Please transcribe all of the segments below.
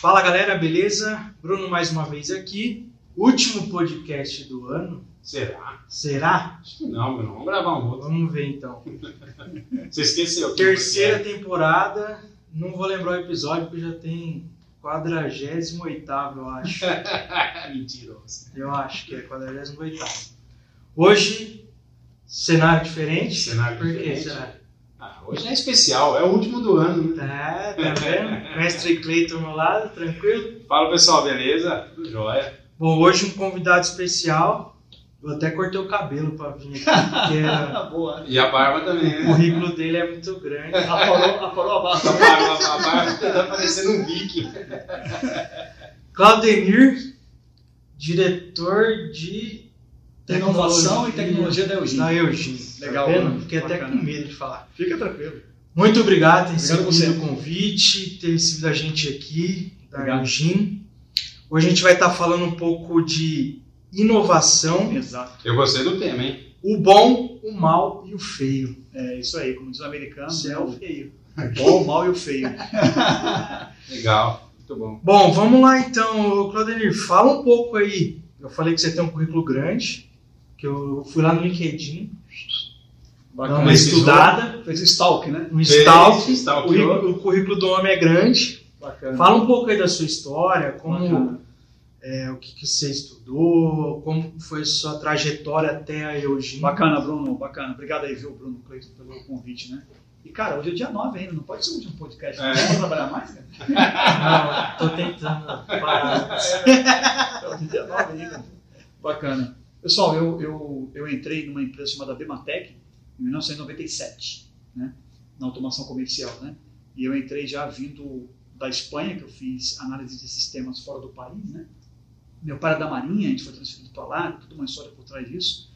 Fala galera, beleza? Bruno mais uma vez aqui. Último podcast do ano. Será? Será? Acho que não, meu. Vamos gravar um outro. Vamos ver então. Você esqueceu. Terceira temporada. Não vou lembrar o episódio porque já tem 48 eu acho. Mentiroso. Eu acho que é 48. Hoje, cenário diferente. Cenário Por diferente. que será? Ah, hoje é especial, é o último do ano. Tá, tá vendo? Mestre Cleiton ao meu lado, tranquilo? Fala pessoal, beleza? Tudo jóia? Bom, hoje um convidado especial. Eu até cortei o cabelo pra vir aqui, era- Boa. E a barba também, o né? currículo dele é muito grande. A A barba. barba, a barba tá parecendo um viking. Claudemir, diretor de Inovação e tecnologia da Eugênia. Da Eugênia. Legal, Tá né? Fiquei até com medo de falar. Fica tranquilo. Muito obrigado por ter Obrigado recebido o convite, ter recebido a gente aqui da Obrigado. Eugênia. Hoje a gente vai estar falando um pouco de inovação, Exato. Eu gostei do tema, hein? o bom, o mal e o feio. É isso aí, como diz o americano, Isso é o o feio. bom, o mal e o feio. Legal. Muito bom. Bom, vamos lá então, Claudemir, fala um pouco aí. Eu falei que você tem um currículo grande, que eu fui lá no LinkedIn, dar uma Bacana. estudada, Fez stalk, né? um Fez, stalk, o o currículo do homem é grande. Bacana. Fala um pouco aí da sua história, como Bacana. é, o que, que você estudou, como foi a sua trajetória até a Eugênia. Bacana, Bruno, bacana. Obrigado aí, viu, Bruno Cleiton, pelo convite, né? E, cara, hoje é dia 9 ainda, não pode ser o último podcast. É. Não trabalhar mais, cara? Não, tô tentando parar. Hoje é dia 9 ainda. Bacana. Pessoal, eu, eu, eu entrei numa empresa chamada Bematec em 1997, né? Na automação comercial, né? E eu entrei já vindo da Espanha, que eu fiz análise de sistemas fora do país, né? Meu pai era da Marinha, a gente foi transferido para lá, toda uma história por trás disso.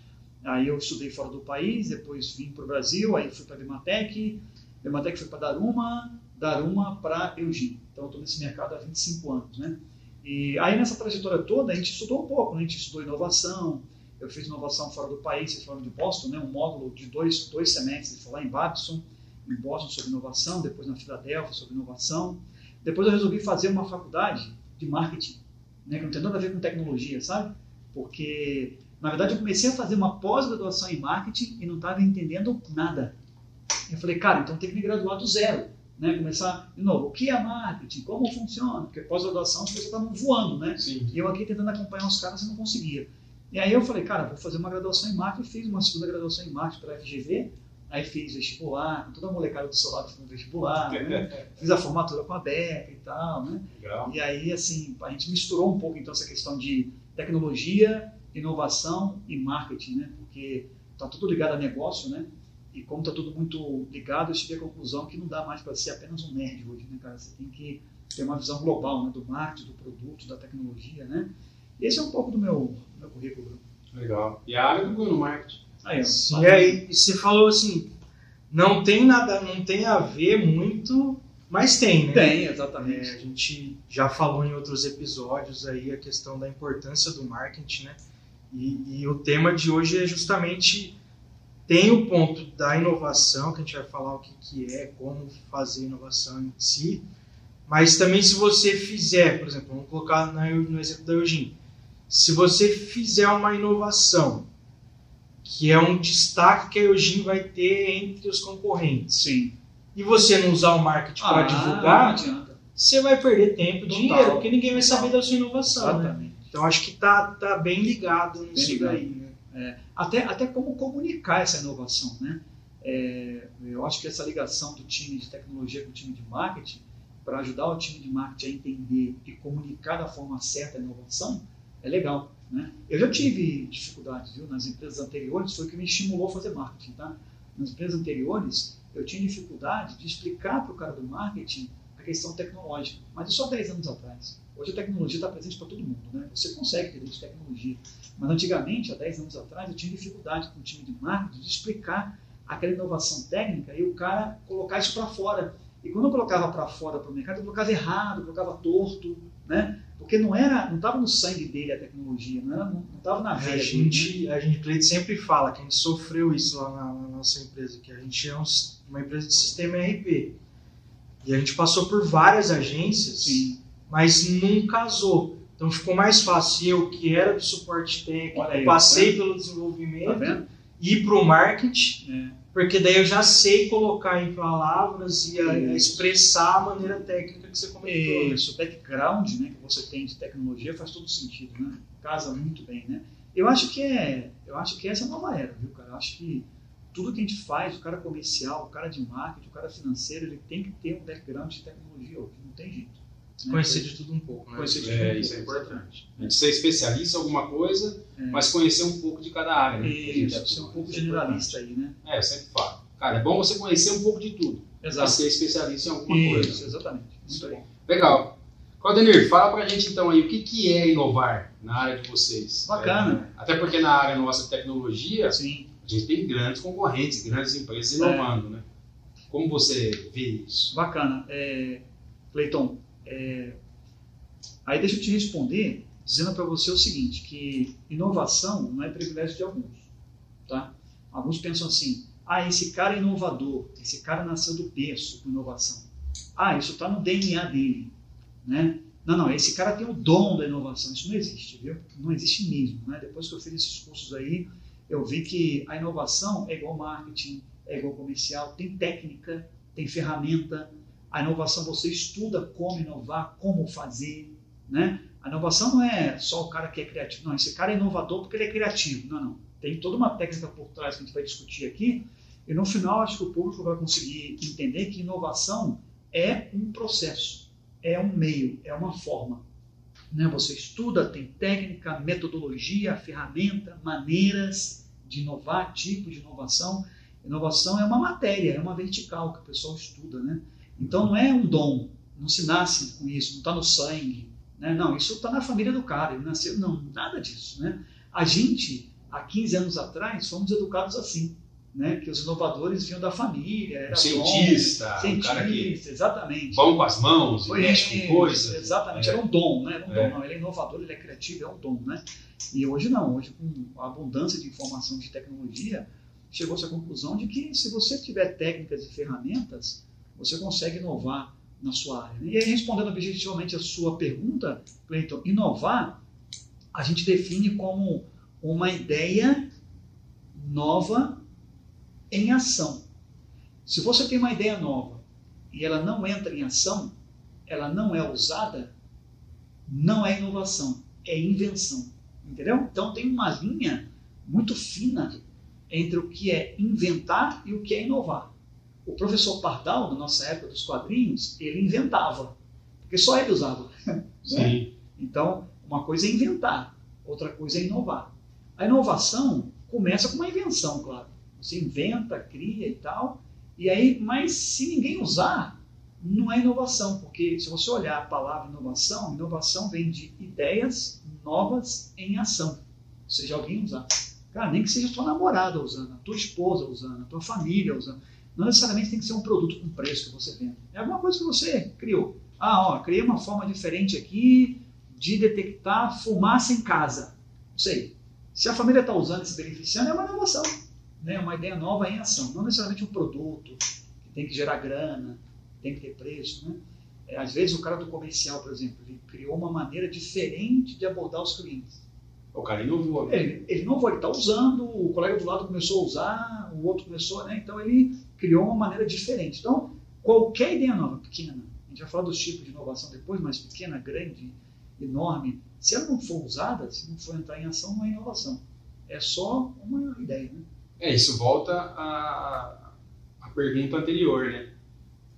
Aí eu estudei fora do país, depois vim para o Brasil, aí fui para a Bematec, Bematec foi para Daruma, Daruma para Eugênia. Então eu estou nesse mercado há 25 anos, né? E aí nessa trajetória toda a gente estudou um pouco, né? a gente estudou inovação, eu fiz inovação fora do país, vocês falaram de Boston, né? um módulo de dois, dois semestres, lá em Babson, em Boston sobre inovação, depois na Filadélfia sobre inovação. Depois eu resolvi fazer uma faculdade de marketing, né? que não tem nada a ver com tecnologia, sabe? Porque, na verdade, eu comecei a fazer uma pós-graduação em marketing e não estava entendendo nada. Eu falei, cara, então tem que me graduar do zero. Né? Começar, de novo, o que é marketing? Como funciona? Porque pós-graduação as pessoas estavam voando, né? Sim. E eu aqui tentando acompanhar os caras e não conseguia. E aí eu falei, cara, vou fazer uma graduação em marketing. Fiz uma segunda graduação em marketing pela FGV. Aí fiz vestibular, toda a molecada do seu lado fazendo vestibular. Né? Fiz a formatura com a Beca e tal, né? Legal. E aí, assim, a gente misturou um pouco, então, essa questão de tecnologia, inovação e marketing, né? Porque tá tudo ligado a negócio, né? E como tá tudo muito ligado, eu cheguei à conclusão que não dá mais para ser apenas um nerd hoje, né, cara? Você tem que ter uma visão global, né? Do marketing, do produto, da tecnologia, né? E esse é um pouco do meu, meu currículo. Bruno. Legal. E a área do Bruno Marketing? Aí. Sim, e aí você falou assim, não tem nada, não tem a ver muito, mas tem, né? Tem, É, exatamente. a gente já falou em outros episódios aí a questão da importância do marketing, né? E, e o tema de hoje é justamente tem o ponto da inovação, que a gente vai falar o que, que é, como fazer inovação em si, mas também se você fizer, por exemplo, vamos colocar na- no exemplo da Eugênia, se você fizer uma inovação que é um destaque que a Eugênia vai ter entre os concorrentes, Sim. e você não usar o marketing para Ah, divulgar, Não adianta. você vai perder tempo, Total. dinheiro, porque ninguém vai saber da sua inovação. Né? Então acho que tá, tá bem ligado nisso ligado. daí. Né? até, até como comunicar essa inovação, né? É, eu acho que essa ligação do time de tecnologia com o time de marketing, para ajudar o time de marketing a entender e comunicar da forma certa a inovação, é legal, né? Eu já tive dificuldades, viu? Nas empresas anteriores, foi o que me estimulou a fazer marketing, tá? Nas empresas anteriores, eu tinha dificuldade de explicar para o cara do marketing a questão tecnológica, mas isso há 10 anos atrás. Hoje a tecnologia está presente para todo mundo, né? Você consegue ter de tecnologia. Mas antigamente, há 10 anos atrás, eu tinha dificuldade com o time de marketing de explicar aquela inovação técnica e o cara colocar isso para fora. E quando eu colocava para fora para o mercado, eu colocava errado, eu colocava torto, né? Porque não era, não estava no sangue dele a tecnologia, não estava na A veia dele. gente, a gente, sempre fala que a gente sofreu isso lá na, na nossa empresa, que a gente é um- uma empresa de sistema RP. E a gente passou por várias agências, Sim. mas não casou. Então ficou mais fácil eu, que era do suporte técnico, aí, passei tá pelo Tá desenvolvimento, vendo? ir para o marketing, É. porque daí eu já sei colocar em palavras e a- a expressar a maneira técnica que você comentou. né? Isso, o background né, que você tem de tecnologia faz todo sentido, né? Casa muito bem, né? Eu acho que é, eu acho que essa é a nova era, viu, cara? Eu acho que tudo que a gente faz, o cara comercial, o cara de marketing, o cara financeiro, ele tem que ter um background de tecnologia hoje, não tem jeito. Né? Conhecer de tudo um pouco, né? Conhecer de É, tudo um isso é pouco, importante. A gente ser especialista em alguma coisa, É. mas conhecer um pouco de cada área. Né? Isso, ser um é pouco generalista aí, né? É, eu sempre falo. Cara, é bom você conhecer um pouco de tudo, Exato. ser especialista em alguma Isso, coisa. exatamente. Muito bem. Legal. Claudenir, fala pra gente então aí o que, que é inovar na área de vocês. Bacana. É, até porque na área nossa de tecnologia, Sim. a gente tem grandes concorrentes, grandes empresas É. inovando, né? Como você vê isso? Bacana. É, Cleiton, é, aí deixa eu te responder dizendo para você o seguinte, que inovação não é privilégio de alguns. Tá? Alguns pensam assim, ah, esse cara é inovador, esse cara nasceu do berço com inovação. Ah, isso está no DNA dele. Né? Não, não, esse cara tem o dom da inovação. Isso não existe, viu? Não existe mesmo. Né? Depois que eu fiz esses cursos aí, eu vi que a inovação é igual marketing, é igual comercial, tem técnica, tem ferramenta. A inovação você estuda como inovar, como fazer, né? A inovação não é só o cara que é criativo, não. Esse cara é inovador porque ele é criativo. Não, não. Tem toda uma técnica por trás que a gente vai discutir aqui. E no final acho que o público vai conseguir entender que inovação é um processo, é um meio, é uma forma. Né? Você estuda, tem técnica, metodologia, ferramenta, maneiras de inovar, tipo de inovação. Inovação é uma matéria, é uma vertical que o pessoal estuda, né? Então não é um dom, não se nasce com isso, não está no sangue, né? Não, isso está na família do cara, ele nasceu, não, nada disso, né? A gente, há 15 anos atrás, fomos educados assim, né? Que os inovadores vinham da família, era Cientista, dom, cientista, cara que exatamente. vão com as mãos, Foi mexe com coisa. Exatamente, É. era um dom, né? Era um É. dom, não. Ele é inovador, ele é criativo, é um dom, né? E hoje não, hoje com a abundância de informação de tecnologia, chegou-se à conclusão de que se você tiver técnicas e ferramentas, você consegue inovar na sua área. E aí, respondendo objetivamente a sua pergunta, Cleiton, inovar, a gente define como uma ideia nova em ação. Se você tem uma ideia nova e ela não entra em ação, ela não é usada, não é inovação, é invenção. Entendeu? Então tem uma linha muito fina entre o que é inventar e o que é inovar. O professor Pardal, na nossa época dos quadrinhos, ele inventava, porque só ele usava. né? Sim. Então, uma coisa é inventar, outra coisa é inovar. A inovação começa com uma invenção, claro. Você inventa, cria e tal, e aí, mas se ninguém usar, não é inovação, porque se você olhar a palavra inovação, inovação vem de ideias novas em ação. Ou seja, alguém usar. Cara, nem que seja tua namorada usando, a tua esposa usando, a tua família usando. Não necessariamente tem que ser um produto com preço que você vende. É alguma coisa que você criou. Ah, ó, criei uma forma diferente aqui de detectar fumaça em casa. Não sei. Se a família está usando e se beneficiando, é uma inovação. Né? Uma ideia nova em ação. Não necessariamente um produto que tem que gerar grana, tem que ter preço. Né? É, às vezes o cara do comercial, por exemplo, ele criou uma maneira diferente de abordar os clientes. O cara inovou. Ele, ele não foi, ele está usando, o colega do lado começou a usar, o outro começou, né? Então ele criou uma maneira diferente. Então, qualquer ideia nova, pequena, a gente vai falar dos tipos de inovação depois, mas pequena, grande, enorme, se ela não for usada, se não for entrar em ação, não é inovação. É só uma ideia, né? É, isso volta à, à pergunta anterior, né?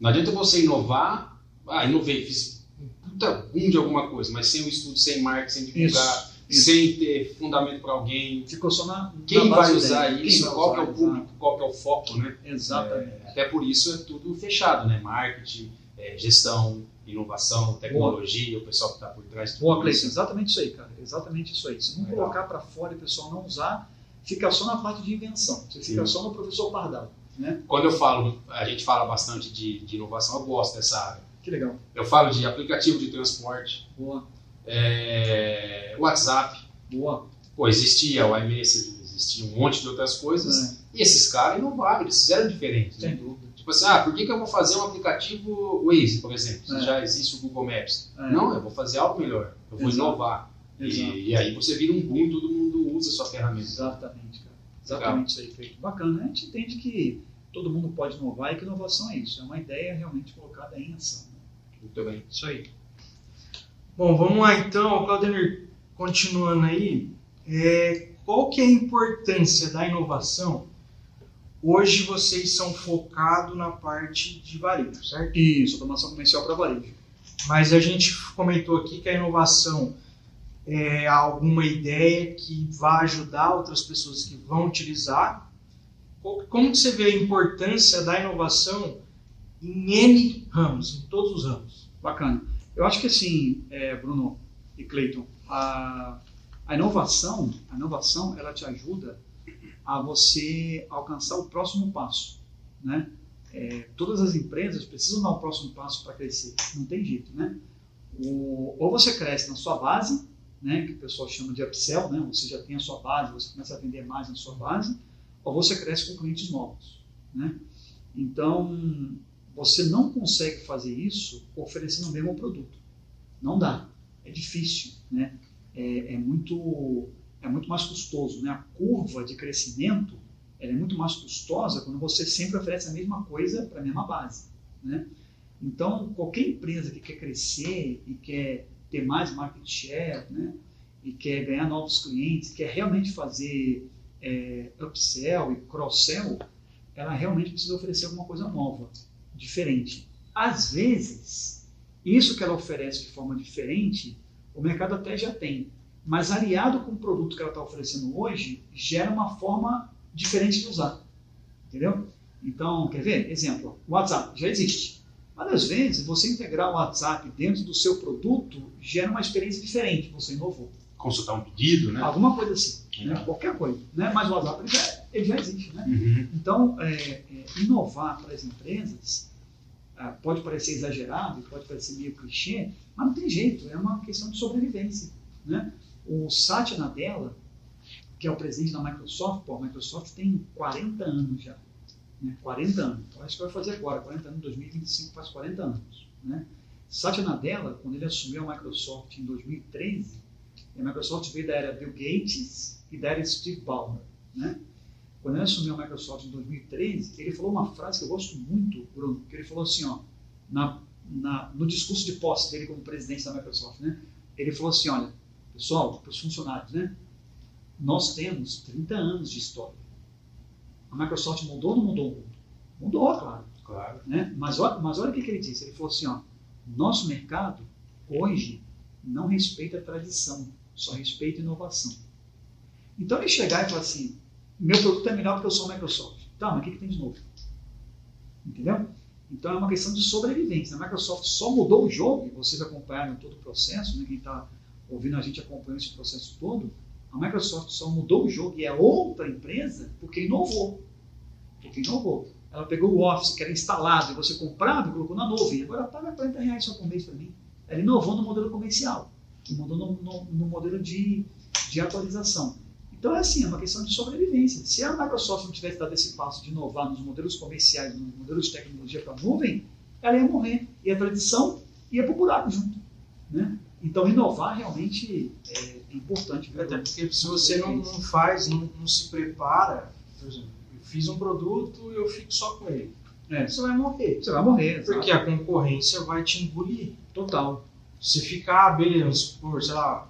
Não adianta você inovar, ah, inovei, fiz um puta boom de alguma coisa, mas sem o estudo, sem marketing, sem divulgar. Sem ter fundamento para alguém. Ficou só na. Quem na vai usar. Quem isso? vai Qual é usar, o público? Qual que é o foco, né? Exatamente. É, até por isso é tudo fechado, né? Marketing, é, gestão, inovação, tecnologia, o pessoal que está por trás Boa, Cleiton, exatamente isso aí, cara. Exatamente isso aí. Se não Legal. colocar para fora e o pessoal não usar, fica só na parte de invenção. Você fica Sim. só no professor Pardal. Né? Quando eu falo, a gente fala bastante de, de inovação, eu gosto dessa área. Que legal. Eu falo de aplicativo de transporte, Boa. É, WhatsApp. Boa. Pô, existia o iMessage, existia um monte de outras coisas. É. E esses caras inovaram, eles fizeram diferente. Sem Né? dúvida. Tipo assim, ah, por que, que eu vou fazer um aplicativo Waze, por exemplo? Se É. já existe o Google Maps. É. Não, eu vou fazer algo melhor. Eu vou Exato. inovar. E, e aí você vira um boom, todo mundo usa a sua ferramenta. Exatamente, cara. Exatamente isso aí, feito. Bacana. A gente entende que todo mundo pode inovar e que inovação é isso. É uma ideia realmente colocada em ação. né? Muito bem. Isso aí. Bom, vamos lá então, Claudemir, continuando aí, é, qual que é a importância da inovação? Hoje vocês são focados na parte de varejo, certo? Isso, automação comercial para varejo. Mas a gente comentou aqui que a inovação é alguma ideia que vai ajudar outras pessoas que vão utilizar. Co- Como que você vê a importância da inovação em N ramos, em todos os ramos? Bacana. Eu acho que assim, é, Bruno e Cleiton, a, a inovação, a inovação, ela te ajuda a você alcançar o próximo passo, né? É, todas as empresas precisam dar o próximo passo para crescer, não tem jeito, né? O- ou você cresce na sua base, né, que o pessoal chama de upsell, né? Você já tem a sua base, você começa a vender mais na sua base, ou você cresce com clientes novos, né? Então, você não consegue fazer isso oferecendo o mesmo produto. Não dá. É difícil, né? É, é muito é muito mais custoso, né? A curva de crescimento é muito mais custosa quando você sempre oferece a mesma coisa para a mesma base, né? Então, qualquer empresa que quer crescer e quer ter mais market share, né? E quer ganhar novos clientes, quer realmente fazer é, upsell e cross-sell, ela realmente precisa oferecer alguma coisa nova, diferente. Às vezes, isso que ela oferece de forma diferente, o mercado até já tem, mas aliado com o produto que ela está oferecendo hoje, gera uma forma diferente de usar. Entendeu? Então, quer ver? Exemplo, o WhatsApp já existe. Mas às vezes, você integrar o WhatsApp dentro do seu produto gera uma experiência diferente, você inovou. Consultar um pedido, né? Alguma coisa assim, né? Qualquer coisa. Né? Mas o WhatsApp ele já, ele já existe. Né? Uhum. Então, é, é, inovar para as empresas ah, pode parecer exagerado, pode parecer meio clichê, mas não tem jeito, é uma questão de sobrevivência. Né? O Satya Nadella, que é o presidente da Microsoft, pô, a Microsoft tem 40 anos já. Né? 40 anos. Então, acho que vai fazer agora, 40 anos, 2025 faz 40 anos. Né? Satya Nadella, quando ele assumiu a Microsoft em 2013, a Microsoft veio da era Bill Gates e da era Steve Ballmer. Né? Quando ele assumiu a Microsoft em 2013, ele falou uma frase que eu gosto muito, Bruno, que ele falou assim, ó, na, na, no discurso de posse dele como presidente da Microsoft, né? Ele falou assim, olha, pessoal, para os funcionários, né? Nós temos 30 anos de história. A Microsoft mudou ou não mudou o mundo? Mudou, claro. Claro. Né? Mas, olha, mas olha o que, que ele disse. Ele falou assim, ó, nosso mercado hoje não respeita a tradição, só respeita a inovação. Então ele chegar e falar assim, meu produto é melhor porque eu sou Microsoft. Tá, mas o que, que tem de novo? Entendeu? Então é uma questão de sobrevivência. A Microsoft só mudou o jogo, e vocês acompanharam todo o processo, né? quem está ouvindo a gente acompanhou esse processo todo. A Microsoft só mudou o jogo e é outra empresa porque inovou. Porque inovou. Ela pegou o Office, que era instalado, e você comprava e colocou na nuvem. Agora paga 40 reais só por mês para mim. Ela inovou no modelo comercial, mudou no, no, no modelo de, de atualização. Então é assim, é uma questão de sobrevivência. Se a Microsoft não tivesse dado esse passo de inovar nos modelos comerciais, nos modelos de tecnologia para a nuvem, ela ia morrer. E a tradição ia para o buraco junto. Né? Então inovar realmente é importante. viu? Até porque se você não, não faz, não, não se prepara, por exemplo, eu fiz um produto e eu fico só com ele. É. Você vai morrer. Você vai morrer. Porque exato. a concorrência vai te engolir. Total. Se ficar, beleza, por, sei lá,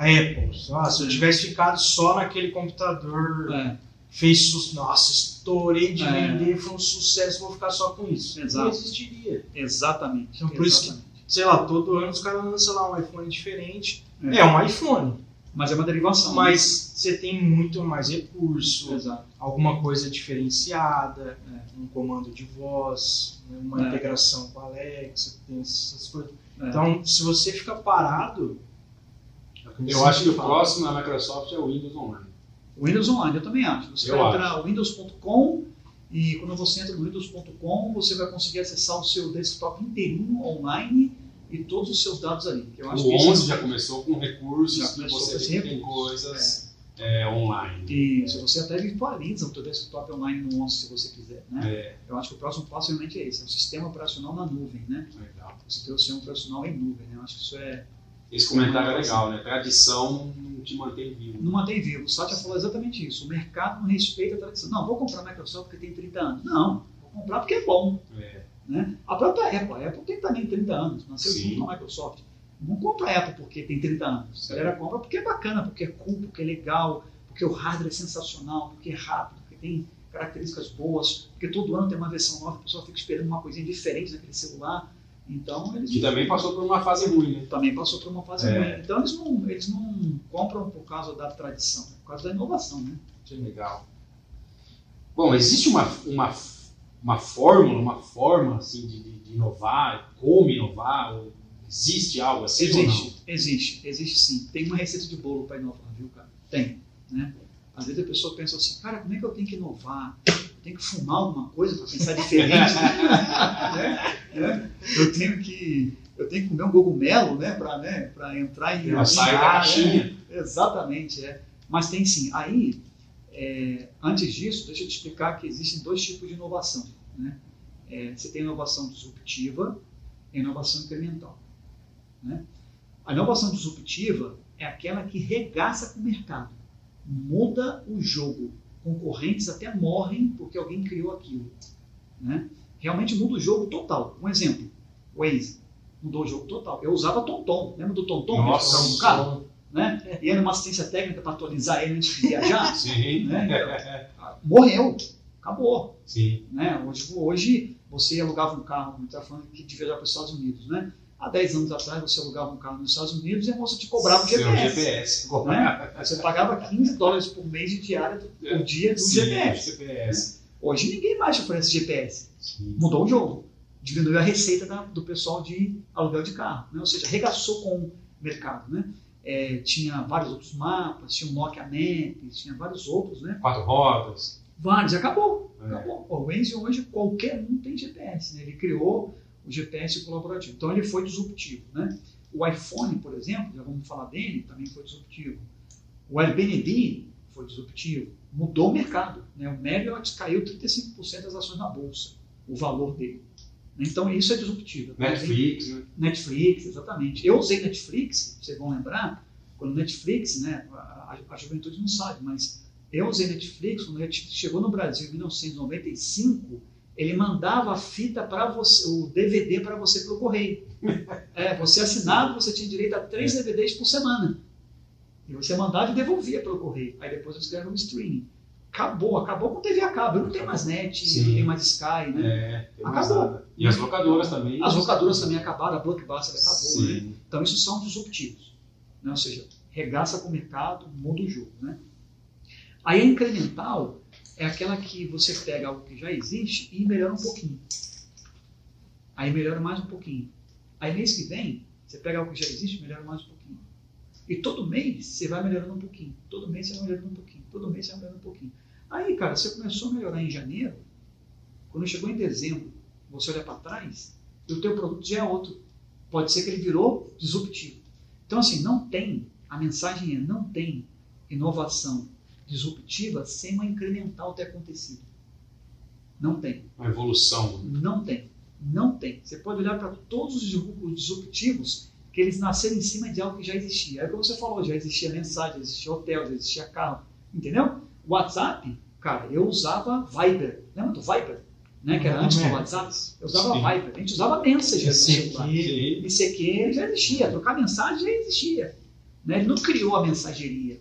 a Apple, lá, se eu tivesse ficado só naquele computador, É, fez, su- nossa, estourei de É. vender, foi um sucesso, vou ficar só com isso. Exato. Não existiria. exatamente. Então, por isso que- exatamente. Sei lá, todo ano os caras lançam lá um iPhone diferente. É. É, um iPhone, Mas é uma derivação. mas você tem muito mais né? recurso, Exato. alguma coisa diferenciada, um comando de voz, né, uma É. integração com a Alexa, tem essas coisas. É. Então, se você fica parado. Eu acho que o próximo da Microsoft é o Windows Online. O Windows Online, eu também acho. Você Eu vai entrar no windows.com e quando você entra no windows.com, você vai conseguir acessar o seu desktop inteirinho online e todos os seus dados ali. O que 11 já começou com recursos já que você tem coisas é. É, online. Isso, você até virtualiza o seu desktop online no 11 se você quiser. Né? É. Eu acho que o próximo passo realmente é esse, é o sistema operacional na nuvem. Né? Legal. Você ter o sistema operacional em nuvem. Né? Eu acho que isso é... Esse comentário é legal, né? Tradição não te mantém vivo. Não mantém vivo. O Satya falou exatamente isso. O mercado não respeita a tradição. Não, vou comprar a Microsoft porque tem 30 anos. Não, vou comprar porque é bom. É. Né? A própria Apple, a Apple tem também 30 anos, nasceu Sim. junto com a Microsoft. Não compra a Apple porque tem 30 anos. A galera compra porque é bacana, porque é cool, porque é legal, porque o hardware é sensacional, porque é rápido, porque tem características boas, porque todo ano tem uma versão nova, o pessoal fica esperando uma coisinha diferente naquele celular. Então eles. Que também passou por uma fase ruim, né? Também passou por uma fase é. ruim. Então eles não, eles não compram por causa da tradição, por causa da inovação, né? Que legal. Bom, existe uma, uma uma fórmula, uma forma assim de, de inovar, como inovar? Ou existe algo assim? Existe, existe, existe sim. Tem uma receita de bolo para inovar, viu, cara? Tem, né? Às vezes a pessoa pensa assim, cara, como é que eu tenho que inovar? Eu tenho que fumar alguma coisa para pensar diferente, né? É, eu tenho que eu tenho que comer um cogumelo, né, para né, entrar em uma caixinha. Né? Exatamente, é. Mas tem sim. Aí é, antes disso, deixa eu te explicar que existem dois tipos de inovação. Né? É, você tem inovação disruptiva e inovação incremental. Né? A inovação disruptiva é aquela que regaça com o mercado, muda o jogo. Concorrentes até morrem porque alguém criou aquilo. Né? Realmente muda o jogo total. Um exemplo, Waze mudou o jogo total. Eu usava TomTom, lembra do TomTom? Nossa, um carro né? E era uma assistência técnica para atualizar ele antes de viajar. Sim. Né? Então, morreu, acabou. Sim. Né? Hoje, hoje você alugava um carro, como está falando que de viajar para os Estados Unidos, né? Há 10 anos atrás você alugava um carro nos Estados Unidos e a moça te cobrava o GPS. GPS. Né? Você pagava 15 dólares por mês de diária por é. dia do Sim, GPS. GPS. Né? Hoje ninguém mais oferece GPS. Sim. Mudou o jogo. Diminuiu a receita da, do pessoal de aluguel de carro. Né? Ou seja, arregaçou com o mercado. Né? é, tinha vários outros mapas, tinha o Nokia Maps, tinha vários outros, né? Quatro rodas. Vários, acabou. É. acabou. O Waze hoje qualquer um tem GPS, né? Ele criou GPS colaborativo. Então ele foi disruptivo, né? O iPhone, por exemplo, já vamos falar dele, também foi disruptivo. O Airbnb foi disruptivo. Mudou o mercado. Né? O Marriott caiu 35% das ações na bolsa, o valor dele. Então isso é disruptivo. Netflix, né? Netflix, exatamente. Eu usei Netflix, vocês vão lembrar, quando Netflix, né, a, a juventude não sabe, mas eu usei Netflix, quando Netflix chegou no Brasil em 1995, ele mandava a fita para você, o DVD para você pelo correio. É, você assinava, você tinha direito a três DVDs por semana. E você mandava e devolvia pelo correio. Aí depois eles criaram um streaming acabou, acabou com TV a cabo. Eu não tem mais net, Sim. não tem mais Sky, né? É, acabou. E as locadoras também. As locadoras também acabaram, a Blockbuster acabou, né? Então isso são disruptivos. Né? Ou seja, regaça com o mercado, muda o jogo, né? Aí a incremental é aquela que você pega algo que já existe e melhora um pouquinho. Aí melhora mais um pouquinho. Aí mês que vem, você pega algo que já existe melhora mais um pouquinho. E todo mês você vai melhorando um pouquinho. Todo mês você vai melhorando um pouquinho. Todo mês você vai melhorando um pouquinho. Aí, cara, você começou a melhorar em janeiro. Quando chegou em dezembro, você olha para trás e o teu produto já é outro. Pode ser que ele virou disruptivo. Então, assim, não tem, a mensagem é, não tem inovação disruptiva sem uma incremental ter acontecido. Não tem. Uma evolução. Não tem. Não tem. Você pode olhar para todos os disruptivos que eles nasceram em cima de algo que já existia. É como você falou, já existia mensagem, já existia hotel, já existia carro, entendeu? WhatsApp, cara, eu usava Viber. Lembra do Viber? Né, que era antes do WhatsApp, eu usava Sim. Viber. A gente usava Messenger. ICQ já existia, trocar mensagem já existia. Né? Ele não criou a mensageria.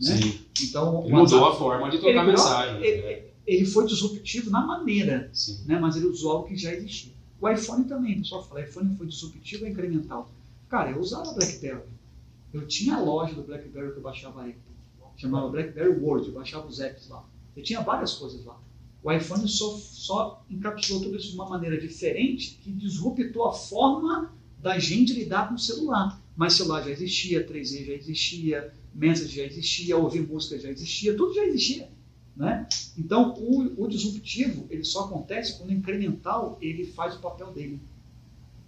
Né? Sim. Então, ele WhatsApp, mudou a forma de trocar mensagem. Ele, né? ele, foi disruptivo na maneira, né? mas ele usou algo que já existia. O iPhone também, o pessoal fala, o iPhone foi disruptivo ou incremental. Cara, eu usava BlackBerry. Eu tinha a loja do BlackBerry que eu baixava app. Chamava BlackBerry World, eu baixava os apps lá. Eu tinha várias coisas lá. O iPhone só, só encapsulou tudo isso de uma maneira diferente que disruptou a forma da gente lidar com o celular. Mas celular já existia, 3G já existia, Message já existia, ouvir música já existia, tudo já existia. Né? Então, o, o disruptivo ele só acontece quando o incremental ele faz o papel dele.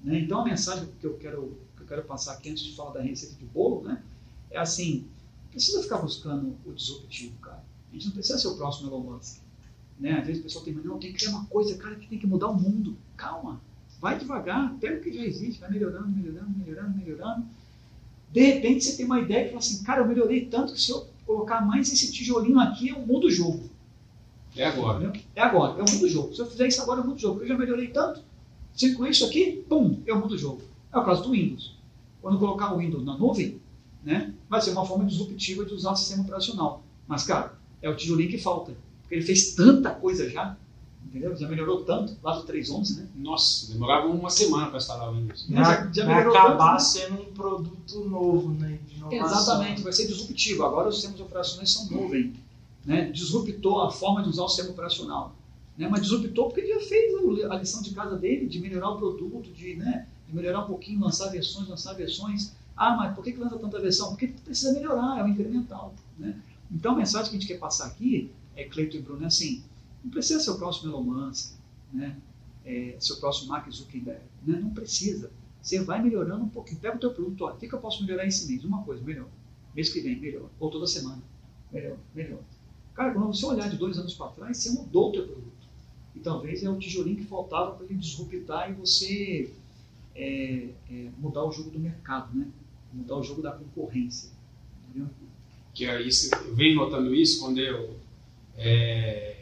Né? Então a mensagem que eu, quero, que eu quero passar aqui antes de falar da receita de bolo né, é assim, precisa ficar buscando o disruptivo, cara. A gente não precisa ser o próximo Elon Musk. Né? Às vezes o pessoal tem, não, tem que criar uma coisa, cara, que tem que mudar o mundo. Calma, vai devagar, pega o que já existe, vai melhorando, melhorando, melhorando, melhorando. De repente você tem uma ideia que fala assim, cara, eu melhorei tanto que se eu colocar mais esse tijolinho aqui, eu mudo o jogo. É agora. Entendeu? É agora, eu mudo o jogo. Se eu fizer isso agora, eu mudo o jogo. Eu já melhorei tanto. Se com isso aqui, pum, eu mudo o jogo. É o caso do Windows. Quando eu colocar o Windows na nuvem, né, vai ser uma forma disruptiva de usar o sistema operacional. Mas, cara, é o tijolinho que falta. Porque ele fez tanta coisa já, entendeu? Já melhorou tanto lá do 3.11, né? Nossa, demorava uma semana para instalar o Windows. Já- Vai, já vai melhorou acabar tanto, né? sendo um produto novo, né? Exatamente, vai ser disruptivo. Agora os sistemas operacionais são nuvem. Né? Disruptou a forma de usar o sistema operacional. Né? Mas disruptou porque ele já fez a lição de casa dele, de melhorar o produto, de, né, de melhorar um pouquinho, lançar versões, lançar versões. Ah, mas por que, que lança tanta versão? Porque precisa melhorar, é um incremental. Né? Então a mensagem que a gente quer passar aqui, é Cleiton e Bruno, é assim, não precisa ser o próximo Elon Musk, né? é, ser o próximo Mark Zuckerberg. Né? Não precisa. Você vai melhorando um pouquinho. Pega o teu produto, ó, o que, que eu posso melhorar esse mês? Uma coisa, melhor. Mês que vem, melhor. Ou toda semana, melhor, melhor. Cara, quando você olhar de dois anos para trás, você mudou o teu produto. E talvez é o tijolinho que faltava para ele disruptar e você é, é, mudar o jogo do mercado, né? Mudar o jogo da concorrência. Entendeu? Que aí cê- eu venho notando isso quando eu é,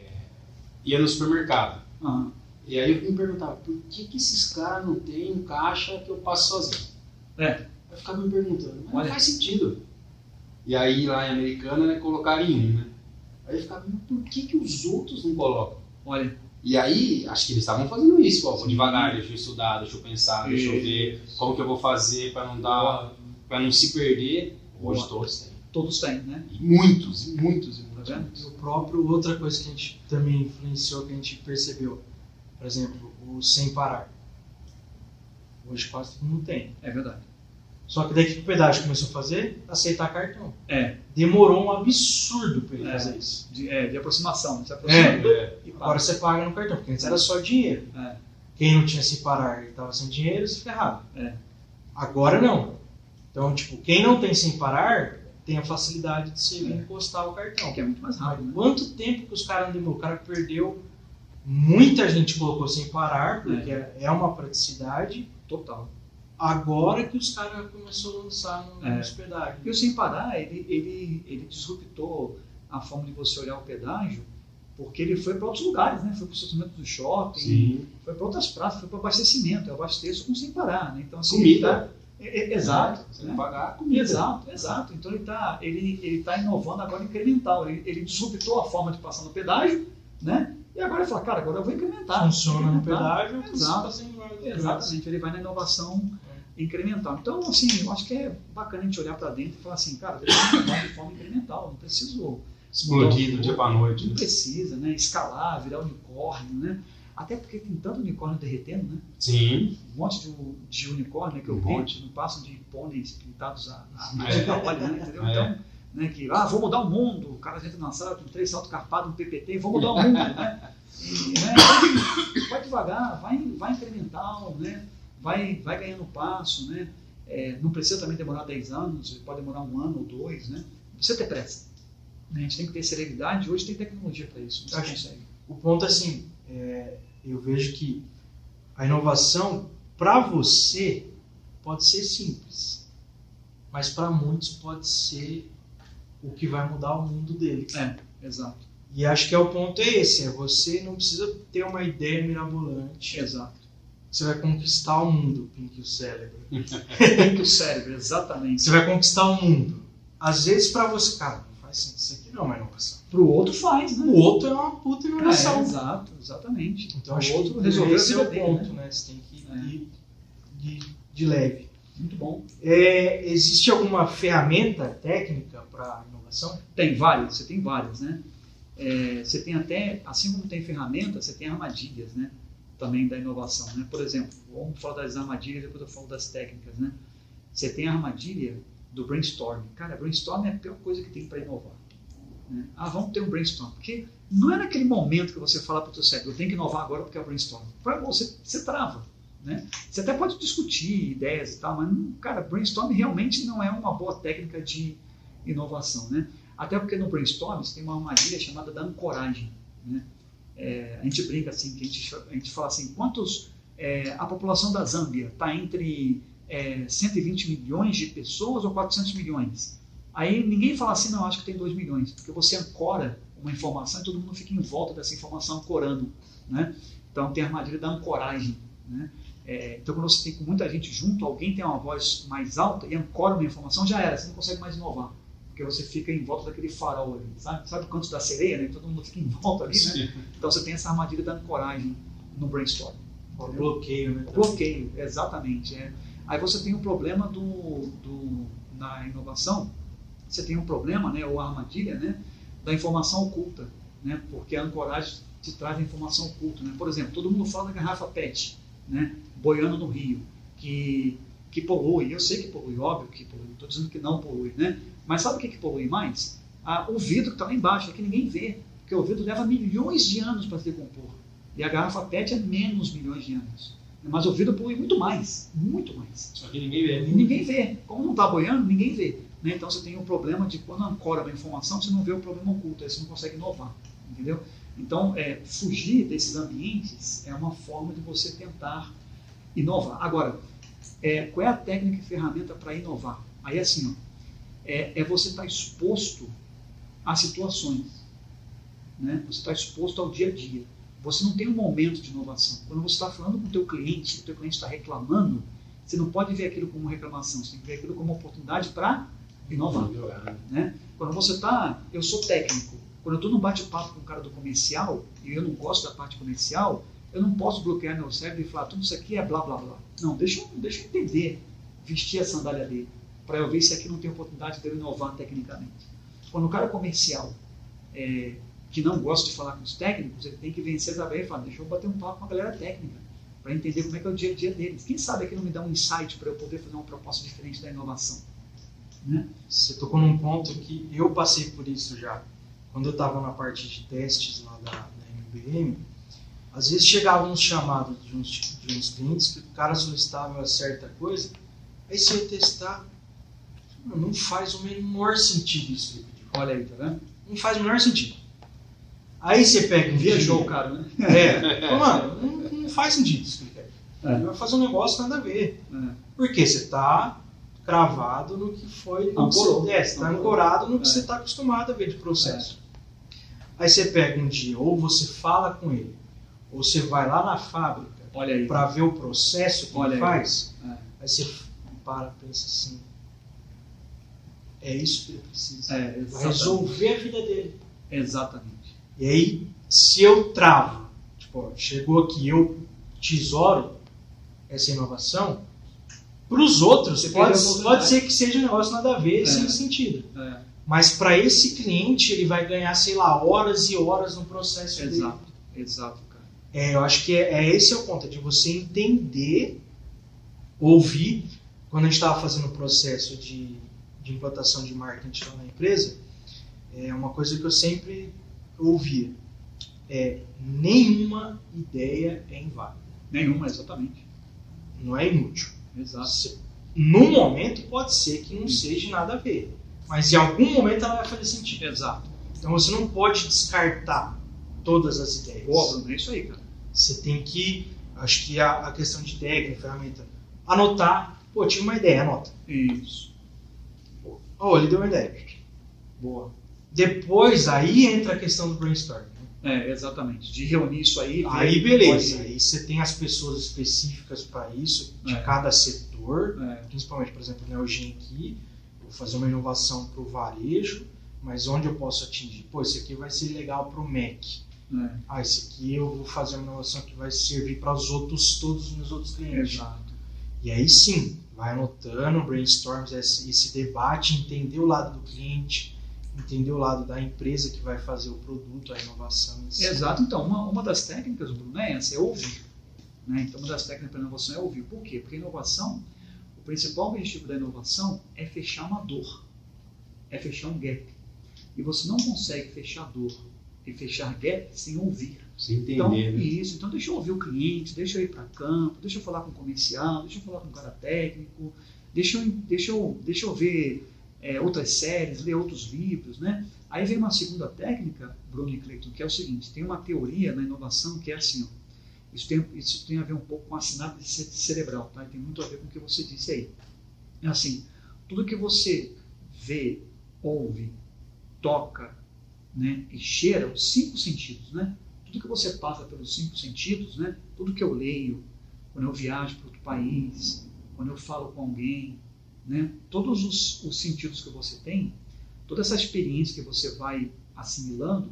ia no supermercado. Aham. E aí eu me perguntava, por que, que esses caras não têm um caixa que eu passo sozinho? É, Eu ficava me perguntando, mas Olha. não faz sentido. E aí lá em Americana, né, colocaram em um, né? Aí eu ficava, mas por que, que os outros não colocam? olha, E aí, acho que eles estavam fazendo isso, ó, vou devagar, deixa eu estudar, deixa eu pensar, deixa eu ver como que eu vou fazer para não dar, para não se perder. Hoje todos têm. todos têm, né? E muitos, e muitos, e Vendo? E o próprio, outra coisa que a gente também influenciou, que a gente percebeu, por exemplo, o sem parar. Hoje quase todo mundo tem. É verdade. Só que daí que o pedágio começou a fazer? Aceitar cartão. É, Demorou um absurdo para ele É. fazer isso. de, é, de aproximação. Se aproxima É. e Agora você paga no cartão, porque antes era só dinheiro. É. Quem não tinha sem parar e estava sem dinheiro, se ferrava. É. Agora não. Então, tipo, quem não tem sem parar tem a facilidade de você É. encostar o cartão. Que é muito mais rápido, né? Quanto tempo que os caras não demorou? O cara perdeu. Muita gente colocou sem parar, porque é, uma praticidade. Total. Agora que os caras começaram a lançar no, É. nos pedágios. Porque o Sem Parar, ele, ele, ele disruptou a forma de você olhar o pedágio, porque ele foi para outros lugares, né? Foi para o estacionamento do shopping, Sim. foi para outras praças, foi para abastecimento. Eu abasteço com Sem Parar, né? Então, assim, Comida. tá- é- é- exato. Você né? pagar a comida. Exato, exato. Então ele está ele, ele tá inovando agora incremental. Ele, ele disruptou a forma de passar no pedágio, né? E agora ele fala, cara, agora eu vou incrementar. Funciona no pedágio, Exato. lugares. Exatamente, ele vai na inovação incremental. Então, assim, eu acho que é bacana a gente olhar para dentro e falar assim, cara, eu vou inovar de forma incremental, não preciso Explodir do dia para noite. não né? precisa, né? Escalar, virar unicórnio, né? Até porque tem tanto unicórnio derretendo, né? Sim. Um monte de, de unicórnio né, que eu Um não passam de pôneis pintados a, a, É. a óleo, né? Entendeu? É. Então, né, que, ah, vou mudar o mundo, o cara entra na sala com três saltos carpados, um PPT, vou mudar o mundo, né? E, né, vai devagar, vai, vai incremental, né? Vai, vai ganhando passo, né? É, não precisa também demorar 10 anos, pode demorar um ano ou dois, né? Não precisa ter pressa. né? A gente tem que ter serenidade, hoje tem tecnologia para isso, você consegue. O ponto é assim, é, eu vejo que a inovação, para você, pode ser simples, mas para muitos pode ser o que vai mudar o mundo dele. É, exato, E acho que é o ponto é esse, é você não precisa ter uma ideia mirabolante, exato. você vai conquistar o mundo, Pink o cérebro. Que o cérebro, exatamente. Você vai conquistar o mundo. Às vezes para você, cara, não faz sentido, isso aqui não é uma inovação. Para o outro faz, né? O outro é uma puta É, inovação. exato, exatamente. Então o acho outro que resolveu esse é o ponto, né? né? Você tem que É. ir de, de leve. Muito bom. É, existe alguma ferramenta técnica para inovação? Tem várias, você tem várias, né? É, você tem até, assim como tem ferramenta, você tem armadilhas, né? Também da inovação, né? Por exemplo, vamos falar das armadilhas, depois eu falo das técnicas, né? Você tem a armadilha do brainstorming. Cara, brainstorming é a pior coisa que tem para inovar. Né? Ah, vamos ter um brainstorm. Porque não é naquele momento que você fala para o seu cérebro, eu tenho que inovar agora porque é o brainstorm. Você, você trava. Né? Você até pode discutir ideias e tal, mas, cara, brainstorm realmente não é uma boa técnica de inovação. Né? Até porque no brainstorm você tem uma armadilha chamada da ancoragem. Né? É, a gente brinca assim, que a gente, a gente fala assim, quantos é, a população da Zâmbia está entre é, 120 milhões de pessoas ou 400 milhões? Aí ninguém fala assim, não, acho que tem 2 milhões, porque você ancora uma informação e todo mundo fica em volta dessa informação ancorando. Né? Então tem a armadilha da ancoragem. Né? É, então quando você tem muita gente junto, alguém tem uma voz mais alta e ancora uma informação, já era, você não consegue mais inovar. Porque você fica em volta daquele farol ali, sabe? Sabe o canto da sereia, né? Todo mundo fica em volta ali, né? Então você tem essa armadilha da ancoragem no brainstorm. O bloqueio, né? Bloqueio, exatamente. É. Aí você tem o problema do, do, na inovação, você tem um problema, né, ou a armadilha, né, da informação oculta, né, porque a ancoragem te traz a informação oculta. Né? Por exemplo, todo mundo fala da garrafa PET, né, boiando no rio, que, que polui. Eu sei que polui, óbvio que polui, estou dizendo que não polui. Né? Mas sabe o que, que polui mais? Ah, o vidro que está lá embaixo, é que ninguém vê, porque o vidro leva milhões de anos para se decompor. E a garrafa PET é menos milhões de anos. Mas o vidro polui muito mais, muito mais. Só que ninguém vê. E ninguém vê. Como não está boiando, ninguém vê. Né? Então você tem o problema de quando ancora uma informação, você não vê o problema oculto, aí você não consegue inovar. Entendeu? Então, é, fugir desses ambientes é uma forma de você tentar inovar. Agora, é, qual é a técnica e ferramenta para inovar? Aí, assim, ó, é, é você estar tá exposto a situações. Né? Você está exposto ao dia a dia. Você não tem um momento de inovação. Quando você está falando com o teu cliente, o teu cliente está reclamando, você não pode ver aquilo como reclamação, você tem que ver aquilo como oportunidade para inovar. Né? Quando você está, eu sou técnico, quando eu estou num bate-papo com o cara do comercial e eu não gosto da parte comercial, eu não posso bloquear meu cérebro e falar tudo isso aqui é blá blá blá. Não, deixa eu, deixa eu entender, vestir a sandália dele, para eu ver se aqui não tem oportunidade de eu inovar tecnicamente. Quando o cara comercial é, que não gosta de falar com os técnicos, ele tem que vencer barreira e falar, deixa eu bater um papo com a galera técnica, para entender como é que é o dia a dia deles. Quem sabe aqui não me dá um insight para eu poder fazer uma proposta diferente da inovação. Né? Você tocou num ponto que eu passei por isso já. Quando eu estava na parte de testes lá da, da MBM, às vezes chegavam uns chamados de uns, de uns clientes que o cara solicitava certa coisa, aí você ia testar, não faz o menor sentido isso que ele pediu. Olha aí, tá vendo? Não faz o menor sentido. Aí você pega um Viajou o cara, né? É. Mano, não, não, faz sentido isso que ele quer. Ele vai fazer um negócio nada a ver. É. Porque você está cravado no que foi. No Ancorou. você, é, você está ancorado no que é. você está acostumado a ver de processo. É. Aí você pega um dia, ou você fala com ele, ou você vai lá na fábrica para ver o processo que Olha ele aí. faz. É. Aí você para pensa assim. É isso que ele precisa. É, resolver a vida dele. Exatamente. E aí, se eu travo, tipo, chegou aqui, eu tesouro essa inovação, para os outros pode, pode ser que seja um negócio nada a ver, é. sem sentido. É. Mas para esse cliente, ele vai ganhar, sei lá, horas e horas no processo Exato. dele. Exato, cara. É, eu acho que é, é esse é o ponto, é de você entender, ouvir. Quando a gente estava fazendo o processo de, de implantação de marketing lá na empresa, é uma coisa que eu sempre ouvia. É, nenhuma ideia é inválida. Nenhuma, exatamente. Não é inútil. Exato. No momento pode ser que não seja nada a ver, mas em algum momento ela vai fazer sentido. Exato. Então você não pode descartar todas as ideias. Pô, Bruno, é isso aí, cara. Você tem que, acho que a, a questão de técnica, ferramenta, anotar. Pô, tive uma ideia, anota. Isso. Oh, ele deu uma ideia. Boa. Depois, aí entra a questão do brainstorming. É, exatamente. De reunir isso aí. Aí, beleza. Pode... Aí você tem as pessoas específicas para isso, de É. cada setor. É. Principalmente, por exemplo, na Eugen aqui, vou fazer uma inovação para o varejo, mas onde eu posso atingir? Pô, esse aqui vai ser legal para o MEC. É. Ah, esse aqui eu vou fazer uma inovação que vai servir para os outros, todos os meus outros clientes. Exato. E aí sim, vai anotando, brainstorms, esse, esse debate, entender o lado do cliente, entender o lado da empresa que vai fazer o produto, a inovação. em si. Exato. Então, uma, uma das técnicas, Bruno, é essa, é ouvir. Né? Então, uma das técnicas para inovação é ouvir. Por quê? Porque a inovação, o principal objetivo da inovação é fechar uma dor, é fechar um gap. E você não consegue fechar dor e fechar gap sem ouvir. Sem entender, Então, né? isso. Então, deixa eu ouvir o cliente, deixa eu ir para campo, deixa eu falar com o comercial, deixa eu falar com o cara técnico, deixa eu, deixa eu, deixa eu ver é, outras séries, ler outros livros, né? Aí vem uma segunda técnica, Bruno e Cleiton, que é o seguinte: tem uma teoria na inovação que é assim, ó, isso, tem, isso tem a ver um pouco com a sinapse ce- cerebral, tá? Tem muito a ver com o que você disse aí. É assim: tudo que você vê, ouve, toca, né, e cheira, os cinco sentidos, né? Tudo que você passa pelos cinco sentidos, né? Tudo que eu leio, quando eu viajo para outro país, quando eu falo com alguém, né? Todos os, os sentidos que você tem, toda essa experiência que você vai assimilando,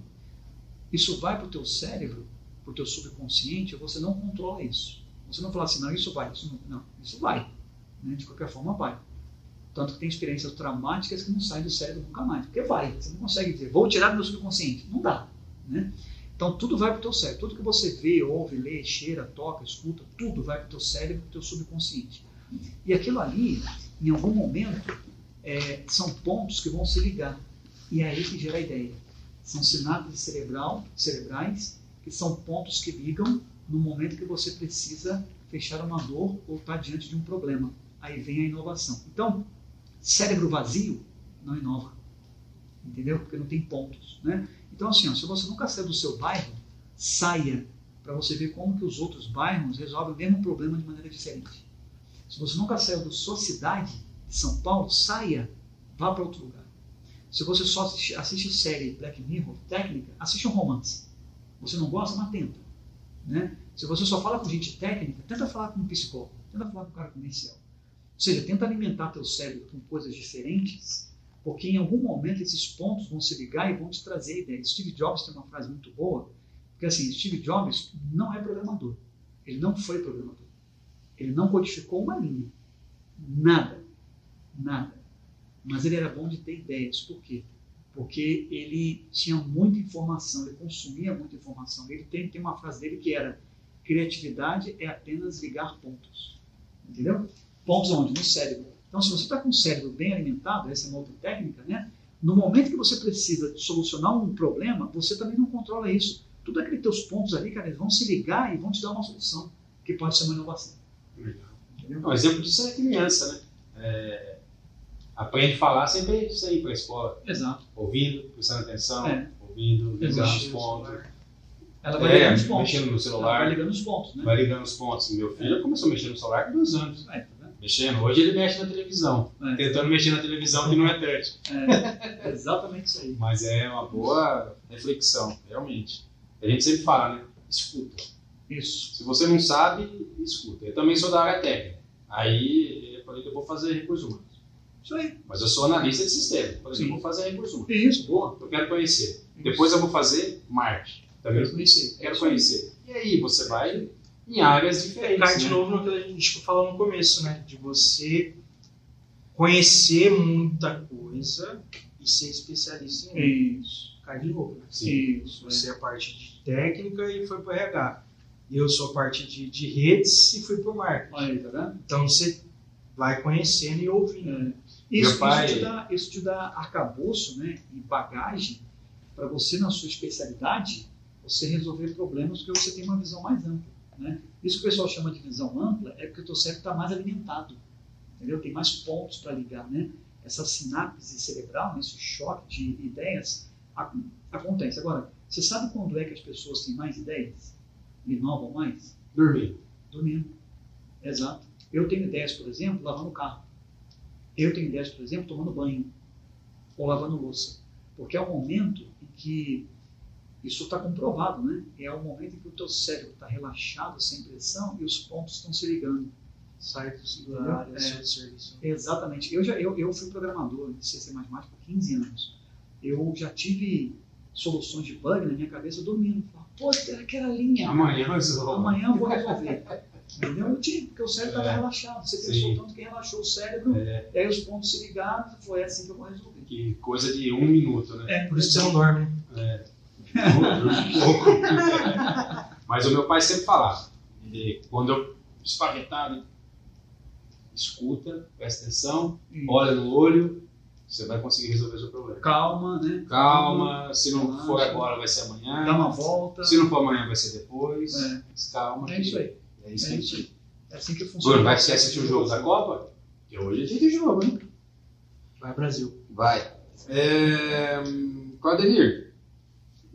isso vai para o teu cérebro, para o teu subconsciente, você não controla isso. Você não fala assim, não, isso vai, isso não, não isso vai. Né? De qualquer forma, vai. Tanto que tem experiências traumáticas que não saem do cérebro nunca mais, porque vai. Você não consegue dizer, vou tirar do meu subconsciente. Não dá. Né? Então, tudo vai para o teu cérebro. Tudo que você vê, ouve, lê, cheira, toca, escuta, tudo vai para o teu cérebro, para o teu subconsciente. E aquilo ali, em algum momento, é, são pontos que vão se ligar. E é aí que gera a ideia. São sinapses cerebral, cerebrais, que são pontos que ligam no momento que você precisa fechar uma dor ou estar diante de um problema. Aí vem a inovação. Então, cérebro vazio não inova. Entendeu? Porque não tem pontos. Né? Então, assim, ó, se você nunca saiu do seu bairro, saia para você ver como que os outros bairros resolvem o mesmo problema de maneira diferente. Se você nunca saiu da sua cidade, de São Paulo, saia, vá para outro lugar. Se você só assiste, assiste série Black Mirror, técnica, assiste um romance. Você não gosta, mas tenta. Né? Se você só fala com gente técnica, tenta falar com um psicólogo, tenta falar com um cara comercial. Ou seja, tenta alimentar teu cérebro com coisas diferentes, porque em algum momento esses pontos vão se ligar e vão te trazer ideias. Steve Jobs tem uma frase muito boa, porque assim, Steve Jobs não é programador. Ele não foi programador. Ele não codificou uma linha. Nada. Nada. Mas ele era bom de ter ideias. Por quê? Porque ele tinha muita informação, ele consumia muita informação. Ele tem, tem uma frase dele que era: criatividade é apenas ligar pontos. Entendeu? Pontos onde? No cérebro. Então, se você está com o cérebro bem alimentado, essa é uma outra técnica, né? No momento que você precisa solucionar um problema, você também não controla isso. Tudo aqueles teus pontos ali, cara, eles vão se ligar e vão te dar uma solução, que pode ser uma inovação. Entendeu? Um exemplo disso é criança, né? É, aprende a falar sempre sem ir para a escola. Exato. Ouvindo, prestando atenção, É. ouvindo, ligando os pontos. Ela vai É, ligando os pontos. mexendo no Ela celular. vai ligando os pontos, né? Vai ligando os pontos. Meu filho começou a mexer no celular com dois anos. É, tá vendo? Mexendo. Hoje ele mexe na televisão. É. Tentando mexer na televisão que não é touch. É, exatamente isso aí. Mas é uma boa reflexão, realmente. A gente sempre fala, né? Escuta. Isso. Se você não sabe, escuta. Eu também sou da área técnica. Aí eu falei que eu vou fazer recursos humanos. Isso aí. Mas eu sou analista de sistema. Sim. eu vou fazer recursos humanos. Isso, boa. Eu quero conhecer. Isso. Depois eu vou fazer marketing. Também Quero conhecer. quero conhecer. E aí você vai em áreas diferentes. Cai de né? novo no que a gente falou no começo, né? De você conhecer muita coisa e ser especialista em. Isso. Cai de novo, né? Isso. Você é a parte de técnica e foi para o RH. Eu sou parte de, de redes e fui para o marketing. Aí, tá vendo? Então você vai conhecendo e ouvindo. É. Isso, pai- isso, te dá, isso te dá arcabouço né, e bagagem para você, na sua especialidade, você resolver problemas porque você tem uma visão mais ampla. Né? Isso que o pessoal chama de visão ampla é porque o teu cérebro está mais alimentado. Entendeu? Tem mais pontos para ligar. Né? Essa sinapse cerebral, né, esse choque de ideias, ac- acontece. Agora, você sabe quando é que as pessoas têm mais ideias? Inovam mais? Dormir. Dormindo. Exato. Eu tenho ideias, por exemplo, lavando carro. Eu tenho ideias, por exemplo, tomando banho ou lavando louça. Porque é o momento em que isso está comprovado, né? É o momento em que o teu cérebro está relaxado, sem pressão, e os pontos estão se ligando. Sai do, da área É. serviço. Exatamente. Eu, já, eu, eu fui programador de C++ por 15 anos. Eu já tive soluções de bug na minha cabeça dormindo. Pô, era aquela linha. Amanhã eu resolvo. Amanhã eu vou resolver. Entendeu? Eu tive, porque o cérebro estava É. relaxado. Você Sim. pensou tanto que relaxou o cérebro, É, e aí os pontos se ligaram, foi assim que eu vou resolver. que coisa de um minuto, né? É, Por isso que você não dorme? Um pouco. Mas o meu pai sempre falava. Ele, quando eu esparretado, escuta, presta atenção, Isso. olha no olho você vai conseguir resolver o seu problema. Calma, né? Calma, se não for agora, vai ser amanhã. Dá uma volta. Se não for amanhã, vai ser depois. É. Calma. É isso aí. É isso É aí. isso aí. É assim que funciona. Bruno, vai quer assistir o jogo da Copa? Porque hoje é dia de jogo, hein? Vai Brasil. Vai. É... Claudemir,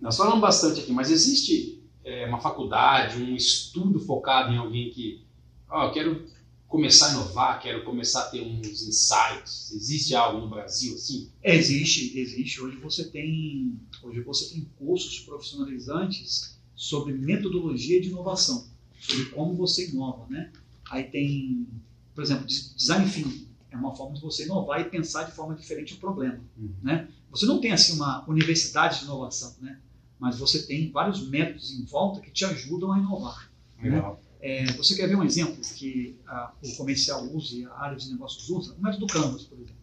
nós falamos bastante aqui, mas existe é, uma faculdade, um estudo focado em alguém que, ó, eu quero começar a inovar, quero começar a ter uns insights. Existe algo no Brasil assim? Existe, existe. Hoje você tem, hoje você tem cursos profissionalizantes sobre metodologia de inovação, sobre como você inova, né? Aí tem, por exemplo, des- design thinking é uma forma de você inovar e pensar de forma diferente o problema, Uhum. né? Você não tem assim uma universidade de inovação, né? Mas você tem vários métodos em volta que te ajudam a inovar. Legal. É, você quer ver um exemplo que a- o comercial usa e a área de negócios usa? O método Canvas, por exemplo.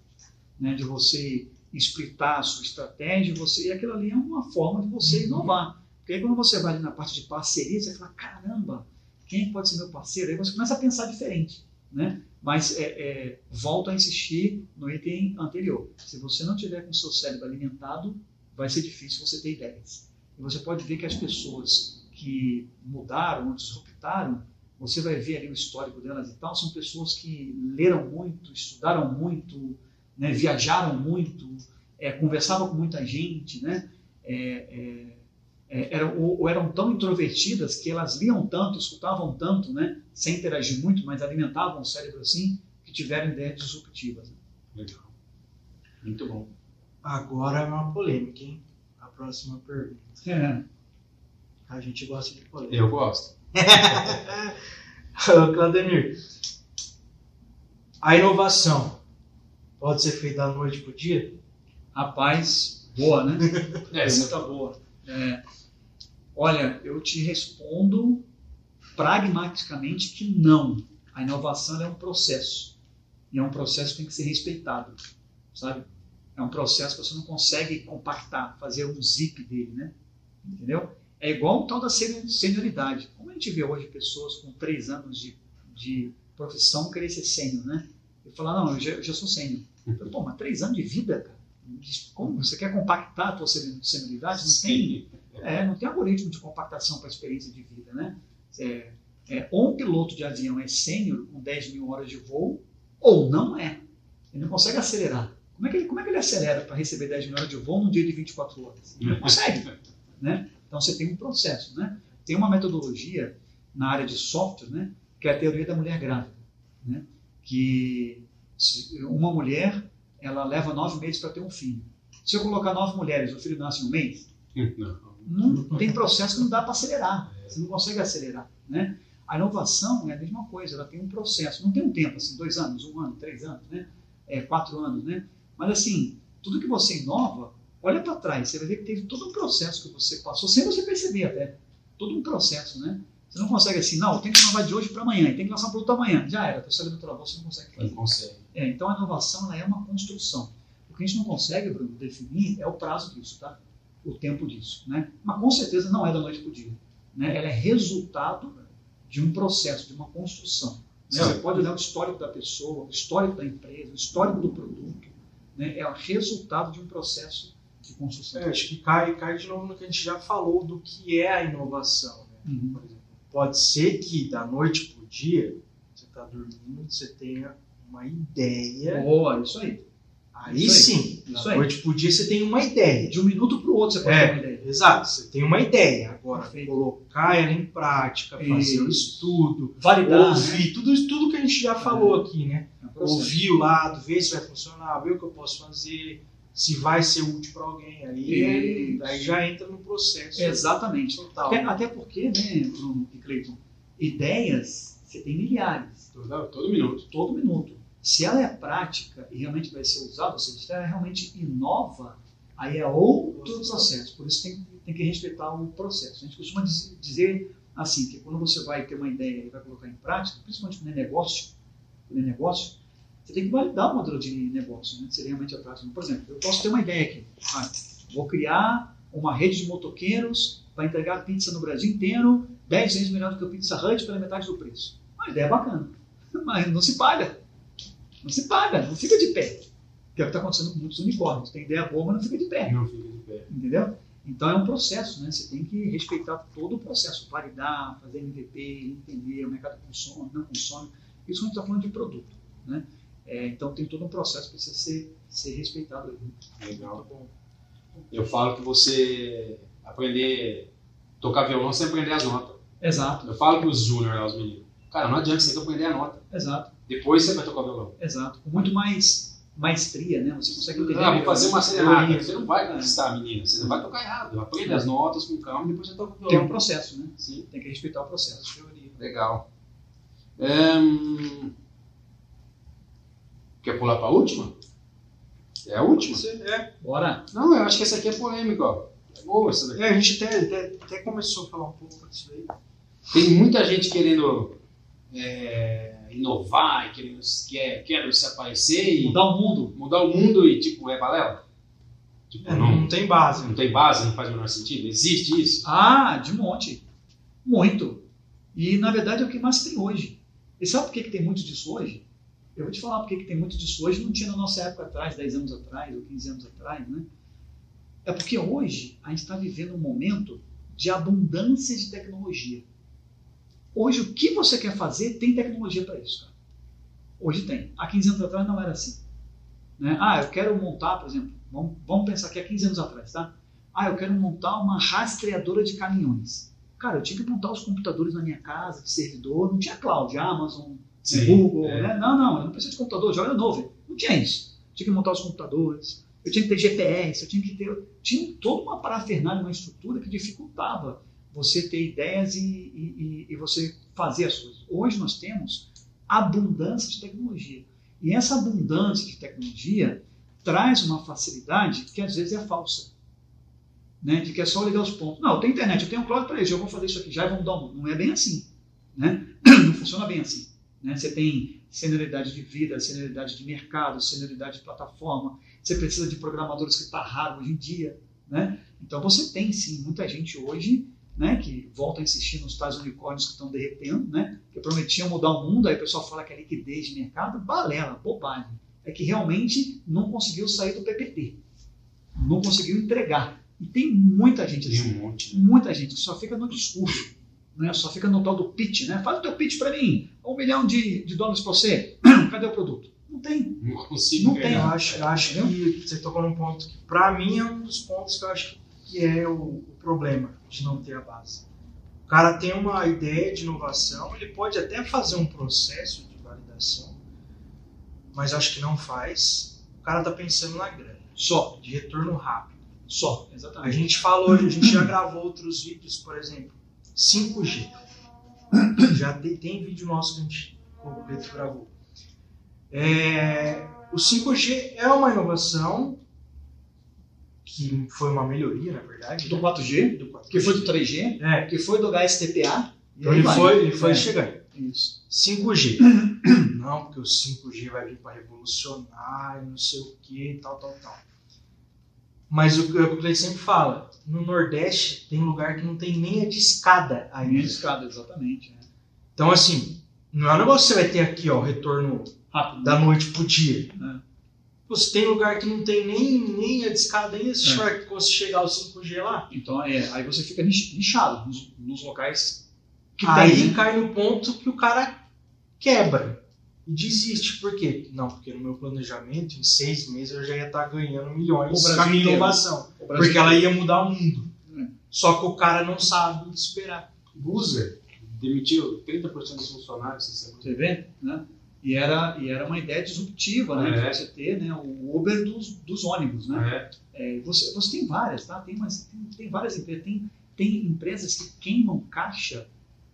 Né, de você explitar a sua estratégia, você, e aquilo ali é uma forma de você inovar. Porque aí quando você vai ali na parte de parceria, você fala, caramba, quem pode ser meu parceiro? Aí você começa a pensar diferente. Né? Mas é, é, volto a insistir no item anterior. Se você não tiver com o seu cérebro alimentado, vai ser difícil você ter ideias. E você pode ver que as pessoas que mudaram ou disruptaram, você vai ver ali o histórico delas e tal, são pessoas que leram muito, estudaram muito, né, viajaram muito, é, conversavam com muita gente, né, é, é, é, eram, ou, ou eram tão introvertidas que elas liam tanto, escutavam tanto, né, sem interagir muito, mas alimentavam o cérebro assim, que tiveram ideias disruptivas. Legal. Muito bom. Agora é uma polêmica, hein? A próxima pergunta. É, A gente gosta de polêmica. Eu gosto. Claudemir, a inovação pode ser feita da noite para o dia? rapaz, boa, né? É, Pergunta boa. É, olha, eu te respondo pragmaticamente que não. A inovação é um processo. E é um processo que tem que ser respeitado, sabe? É um processo que você não consegue compactar, fazer um zip dele, né? Entendeu? É igual o tal da seni- senioridade. Como a gente vê hoje pessoas com três anos de, de profissão querer ser sênior, né? E falar, não, eu já, eu já sou sênior. Pô, mas três anos de vida, cara? Como? Você quer compactar a tua seni- senioridade? Não tem, é, não tem algoritmo de compactação para a experiência de vida, né? É, é, ou um piloto de avião é sênior com 10 mil horas de voo, ou não é. Ele não consegue acelerar. Como é que ele, como é que ele acelera para receber 10 mil horas de voo num dia de 24 horas? Ele não consegue. né? Então você tem um processo. Né? Tem uma metodologia na área de software, né? que é a teoria da mulher grávida. Né? Que uma mulher ela leva nove meses para ter um filho. Se eu colocar nove mulheres, o filho nasce em um mês, Não. não tem processo que não dá para acelerar. Você não consegue acelerar, né? A inovação é a mesma coisa, ela tem um processo. Não tem um tempo assim, dois anos, um ano, três anos, né? É, quatro anos, né? Mas assim, tudo que você inova, olha para trás, você vai ver que teve todo um processo que você passou, sem você perceber até. Todo um processo, né? Você não consegue assim, não, tenho que inovar de hoje para amanhã, tem que lançar um produto amanhã. Já era, a pessoa levantou a voz, você não consegue fazer. Não consegue. É, então a inovação ela é uma construção. O que a gente não consegue, Bruno, definir é o prazo disso, tá? O tempo disso, né? Mas com certeza não é da noite para o dia. Né? Ela é resultado de um processo, de uma construção. Né? Você pode olhar o histórico da pessoa, o histórico da empresa, o histórico do produto. Né? É o resultado de um processo de construção. É, acho que cai, cai de novo no que a gente já falou do que é a inovação. Né? Uhum. Por exemplo, pode ser que da noite para o dia, você está dormindo, você tenha uma ideia. Boa, isso aí. Aí Isso aí. sim, Isso da aí. noite para o dia você tem uma ideia. De um minuto para o outro você pode É. ter uma ideia. Exato, você tem uma ideia. Agora, Perfeito. colocar ela em prática, fazer o Isso. estudo, Validar. né? ouvir, tudo, isso- tudo que a gente já falou aqui, né? É um. Ouvir o lado, ver se vai funcionar, ver o que eu posso fazer, se vai ser útil para alguém. Aí, aí já entra no processo Exatamente. total. Até, até porque, né, Bruno e Cleiton, ideias você tem milhares, Todo, todo minuto. todo minuto. Se ela é prática e realmente vai ser usada, ou seja, se ela realmente inova, aí é outro processo. Por isso tem, tem que respeitar o processo. A gente costuma diz- dizer assim, que quando você vai ter uma ideia e vai colocar em prática, principalmente quando é negócio, quando é negócio, você tem que validar o modelo de negócio, né? Se ele realmente prático. Por exemplo, eu posso ter uma ideia aqui. Ah, vou criar uma rede de motoqueiros para entregar pizza no Brasil inteiro, 10 vezes melhor do que o Pizza Hut pela metade do preço. Uma ideia bacana, mas não se paga. Não se paga, não fica de pé. Que é o que está acontecendo com muitos unicórnios. Tem ideia boa, mas não fica de pé. Não fica de pé. Entendeu? Então é um processo, né? Você tem que respeitar todo o processo, validar, fazer MVP, entender o mercado consome, não consome. Isso a gente está falando de produto, né? É, então tem todo um processo que precisa ser, ser respeitado. Aí. Legal. Eu falo que você aprender tocar violão sem aprender as notas. Exato. Eu falo para os júnior, os meninos, cara, não adianta você aprender a nota. Exato. Depois você vai tocar violão. Exato. Com muito mais maestria, né? Você consegue entender. Ah, vou fazer uma serenata. Você não vai conquistar a menina, você não vai tocar errado. Aprende as notas com calma e depois você toca o violão. Tem um processo, né? Sim. Tem que respeitar o processo. Legal. Ehm, Quer pular para a última? É a última? É, Bora. Não, eu acho que essa aqui é polêmica, ó. É boa essa daqui. é, a gente até, até, até começou a falar um pouco disso aí. Tem muita gente querendo é, inovar, e querendo, quer, quer se aparecer e Mudar o mundo. mudar o mundo e, tipo, é balela? Tipo, É, não, não tem base. não tem base, não faz o menor sentido? Existe isso? Ah, de monte. Muito. E na verdade é o que mais tem hoje. E sabe por que, que tem muito disso hoje? Eu vou te falar por que, que tem muito disso hoje. Não tinha na nossa época atrás, 10 anos atrás ou 15 anos atrás, né? É porque hoje a gente está vivendo um momento de abundância de tecnologia. Hoje o que você quer fazer tem tecnologia para isso, cara. Hoje tem. Há 15 anos atrás não era assim. Né? Ah, eu quero montar, por exemplo, vamos, vamos pensar que há 15 anos atrás, tá? Ah, eu quero montar uma rastreadora de caminhões. Cara, eu tinha que montar os computadores na minha casa, de servidor, não tinha cloud, Amazon, Sim, Google, é. né? Não, não, eu não preciso de computador, joga no nuvem. Não tinha isso. Eu tinha que montar os computadores, eu tinha que ter GPS, eu tinha que ter. Tinha toda uma parafernália, uma estrutura que dificultava você ter ideias e, e, e- e você fazer as coisas. Hoje nós temos abundância de tecnologia. E essa abundância de tecnologia traz uma facilidade que às vezes é falsa. Né? De que é só ligar os pontos. Não, eu tenho internet, eu tenho um cloud para isso, eu vou fazer isso aqui já e vamos dar um. Não é bem assim. Né? Não funciona bem assim. Né? Você tem senioridade de vida, senioridade de mercado, senioridade de plataforma. Você precisa de programadores que está raro hoje em dia. Né? Então você tem sim muita gente hoje né, que volta a insistir nos tais unicórnios que estão derretendo, né, que prometiam mudar o mundo, aí o pessoal fala que é liquidez de mercado, balela, bobagem. É que realmente não conseguiu sair do PPT. Não conseguiu entregar. E tem muita gente Tem assim um monte. né? muita gente só fica no discurso, né? só fica no tal do pitch, né? Faz o teu pitch para mim, um milhão de, de dólares para você, cadê o produto? Não tem. Não consigo Não tem. Eu acho, eu acho que você tocou num ponto que, pra mim, é um dos pontos que eu acho que é o, o problema de não ter a base. O cara tem uma ideia de inovação, ele pode até fazer um processo de validação, mas acho que não faz. O cara tá pensando na grana, Só, de retorno rápido. só, A exatamente. gente falou, a gente já gravou outros vídeos, por exemplo, 5G. Já tem, tem vídeo nosso que a gente, o Beto gravou. É, o 5G é uma inovação que foi uma melhoria, na verdade. Do 4G, do 4G. que foi do 3G, É, que foi do HSTPA. então ele vai. foi, ele foi É, chegando. Isso. 5G. Não, porque o 5G vai vir para revolucionar, e não sei o que, tal, tal, tal. Mas o que o Cleiton sempre fala, no Nordeste tem lugar que não tem nem a de escada A minha ainda. escada, exatamente. né? Então, assim, não é um negócio que você vai ter aqui, ó, o retorno Rápido. da noite pro dia. É. Você tem lugar que não tem nem, nem a de escada ainda, se É. conseguir chegar ao 5G lá. Então, é, aí você fica nich- nichado nos, nos locais que aí tem. né? cai no ponto que o cara quebra e desiste. Por quê? Não, porque no meu planejamento, em seis meses, eu já ia estar ganhando milhões com a minha inovação. Porque ela ia mudar o mundo. É. Só que o cara não sabe esperar. Buzer demitiu 30% dos funcionários essa semana. Você vê? Né? E, era, e era uma ideia disruptiva, né? É. De você ter né, o Uber dos, dos ônibus, né? É. É, você, você tem várias, tá? Tem, umas, tem, tem várias empresas. Tem, tem empresas que queimam caixa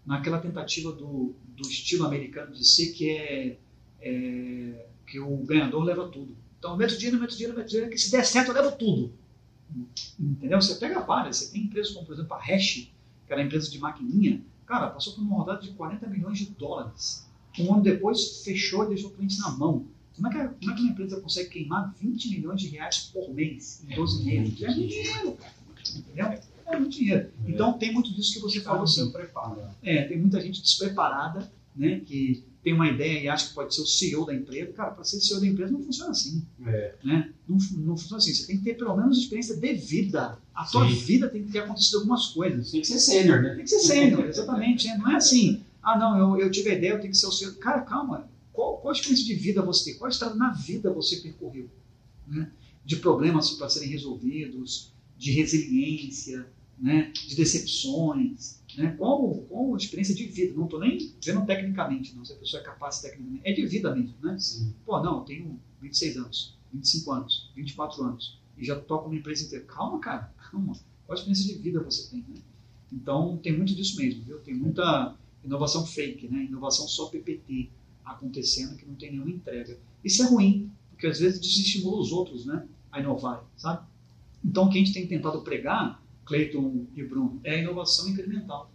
naquela tentativa do, do estilo americano de ser que é, é que o ganhador leva tudo. Então, meto dinheiro, meto dinheiro, meto dinheiro, que se der certo, eu levo tudo. Entendeu? Você pega várias. Você tem empresas como, por exemplo, a Hash, que era a empresa de maquininha. Cara, passou por uma rodada de 40 milhões de dólares. Um ano depois, fechou e deixou o cliente na mão. Como é, que, como é que uma empresa consegue queimar 20 milhões de reais por mês em 12 meses? É muito dinheiro, cara. Entendeu? É muito dinheiro. Então tem muito disso que você falou assim. preparo. É, tem muita gente despreparada, né, que, tem uma ideia e acha que pode ser o CEO da empresa. Cara, para ser CEO da empresa não funciona assim. É. Né? Não, não funciona assim. Você tem que ter pelo menos experiência de vida. A tua Sim. vida tem que ter acontecido algumas coisas. Tem que ser sênior, né? Tem que ser sênior, exatamente. né? Não é assim, ah, não, eu, eu tive a ideia, eu tenho que ser o CEO. Cara, calma. Qual, qual experiência de vida você tem? Qual estrada na vida você percorreu? Né? De problemas para serem resolvidos, de resiliência, né? de decepções. Né? Qual a experiência de vida? Não estou nem vendo tecnicamente, não, se a pessoa é capaz tecnicamente. É de vida mesmo. Né? Sim. Pô, não, eu tenho 26 anos, 25 anos, 24 anos e já toco uma empresa inteira. Calma, cara, calma. Qual experiência de vida você tem? Né? Então, tem muito disso mesmo, viu? Tem muita inovação fake, né? Inovação só PPT acontecendo que não tem nenhuma entrega. Isso é ruim, porque às vezes desestimula os outros, né? A inovar, sabe? Então, o que a gente tem tentado pregar, Cleiton e Bruno, é a inovação incremental.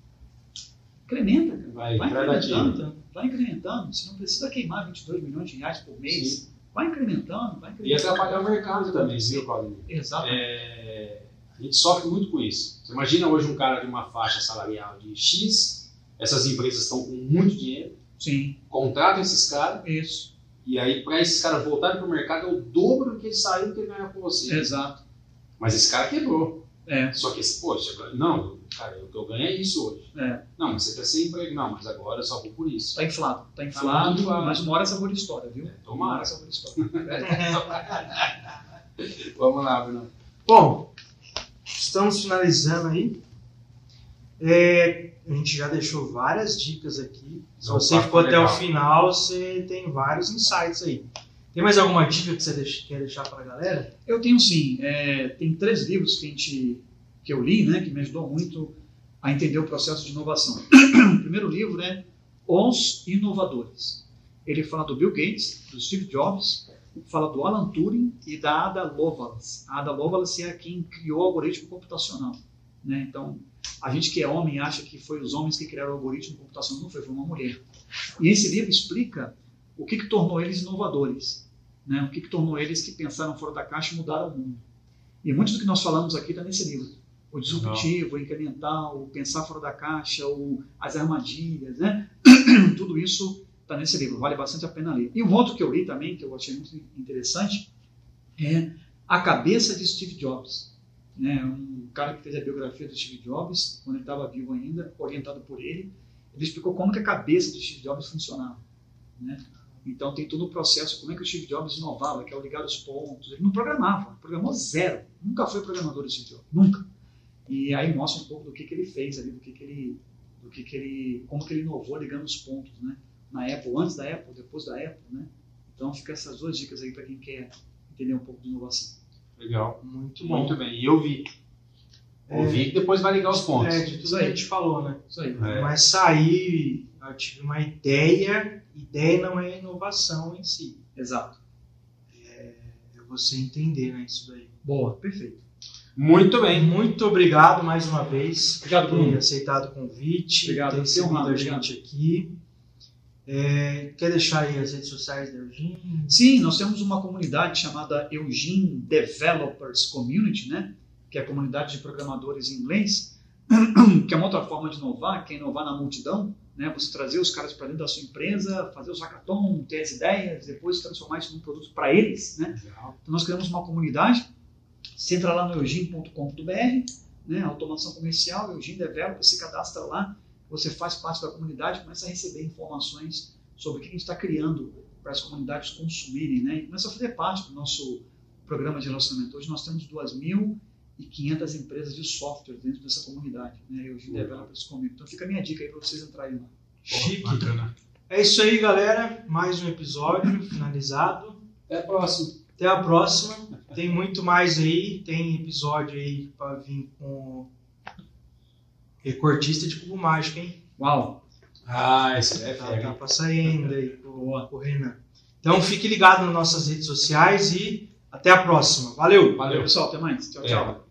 Incrementa, cara. Vai, Vai incrementando, vai incrementando. Você não precisa queimar 22 milhões de reais por mês. Vai incrementando, vai E incrementando. atrapalhar o mercado também, viu, Claudio? Exato. É, a gente sofre muito com isso. Você imagina hoje um cara de uma faixa salarial de X, essas empresas estão com muito dinheiro, Sim, contratam esses caras, isso. e aí para esses caras voltarem para o mercado é o dobro do que eles saíram que ele ganhava com você. Exato. Mas esse cara quebrou. É, Só que esse, poxa, não, cara, o que eu ganho é isso hoje. é. Não, mas você quer ser emprego. Não, mas agora eu só vou por isso. Tá inflado. Tá muito inflado, inflado. mas uma hora essa boa história, viu? É, tomara. Uma hora essa boa história. É. Vamos lá, Bruno. Bom, estamos finalizando aí. É, a gente já deixou várias dicas aqui. Se Não, você tá ficou até legal. o final, você tem vários insights aí. Tem mais alguma dica que você quer deixar para a galera? Eu tenho sim. é, tem três livros que, a gente, que eu li, né, que me ajudou muito a entender o processo de inovação. o primeiro livro é Os Inovadores. Ele fala do Bill Gates, do Steve Jobs, fala do Alan Turing e da Ada Lovelace. A Ada Lovelace é quem criou o algoritmo computacional. Né? Então, a gente que é homem acha que foi os homens que criaram o algoritmo computacional. Não foi, foi uma mulher. E esse livro explica o que, que tornou eles inovadores. Né? O que, que tornou eles que pensaram fora da caixa e mudaram o mundo. E muito do que nós falamos aqui está nesse livro. O disruptivo, o incremental, o pensar fora da caixa, o, as armadilhas, né? Tudo isso está nesse livro, vale bastante a pena ler. E um outro que eu li também, que eu achei muito interessante, é A Cabeça de Steve Jobs. Né? Um cara que fez a biografia do Steve Jobs, quando ele estava vivo ainda, orientado por ele. Ele explicou como que a cabeça do Steve Jobs funcionava. Né? Então tem todo o processo, como é que o Steve Jobs inovava, que é o ligar os pontos. Ele não programava, programou zero. Nunca foi programador do Steve Jobs, nunca. E aí mostra um pouco do que, que ele fez ali, do que, que ele, do que, que ele, como que ele inovou ligando os pontos, né? Na Apple, antes da Apple, depois da Apple, né? Então fica essas duas dicas aí para quem quer entender um pouco de inovação. Legal. Muito bom. Muito bem. E eu vi. Ouvi que depois vai ligar os pontos. É, de tudo que a gente falou, né? Isso aí. É. Mas sair, eu tive uma ideia, ideia não é inovação em si. Exato. É você entender, né, isso daí. Boa, perfeito. Muito bem. Muito obrigado mais uma vez Obrigado, por ter aceitado o convite, Obrigado, ter recebido honrado, a obrigado. gente aqui. É, quer deixar aí as redes sociais da Eugene? Sim, nós temos uma comunidade chamada Eugene Developers Community, né? que é a comunidade de programadores em inglês, que é uma outra forma de inovar, que é inovar na multidão, né? você trazer os caras para dentro da sua empresa, fazer os hackathon, ter as ideias, depois transformar isso num produto para eles. Né? Legal. Então nós criamos uma comunidade, você entra lá no eugene.com.br, né? automação comercial, Eugene Developer, se cadastra lá, você faz parte da comunidade, começa a receber informações sobre o que a gente está criando para as comunidades consumirem, né? E começa a fazer parte do nosso programa de relacionamento. Hoje nós temos 2.500 empresas de software dentro dessa comunidade, né? Eugene Legal. Developers Community. Então fica a minha dica aí para vocês entrarem lá. Chique. Bacana. É isso aí, galera. Mais um episódio finalizado. Até a próxima. Até a próxima. Tem muito mais aí. Tem episódio aí para vir com recortista de cubo mágico, hein? Uau! Ah, esse é Tá, tá pra sair ainda aí com com o Renan. Então fique ligado nas nossas redes sociais e até a próxima. Valeu! Valeu. Pessoal, até mais. Tchau, É. tchau.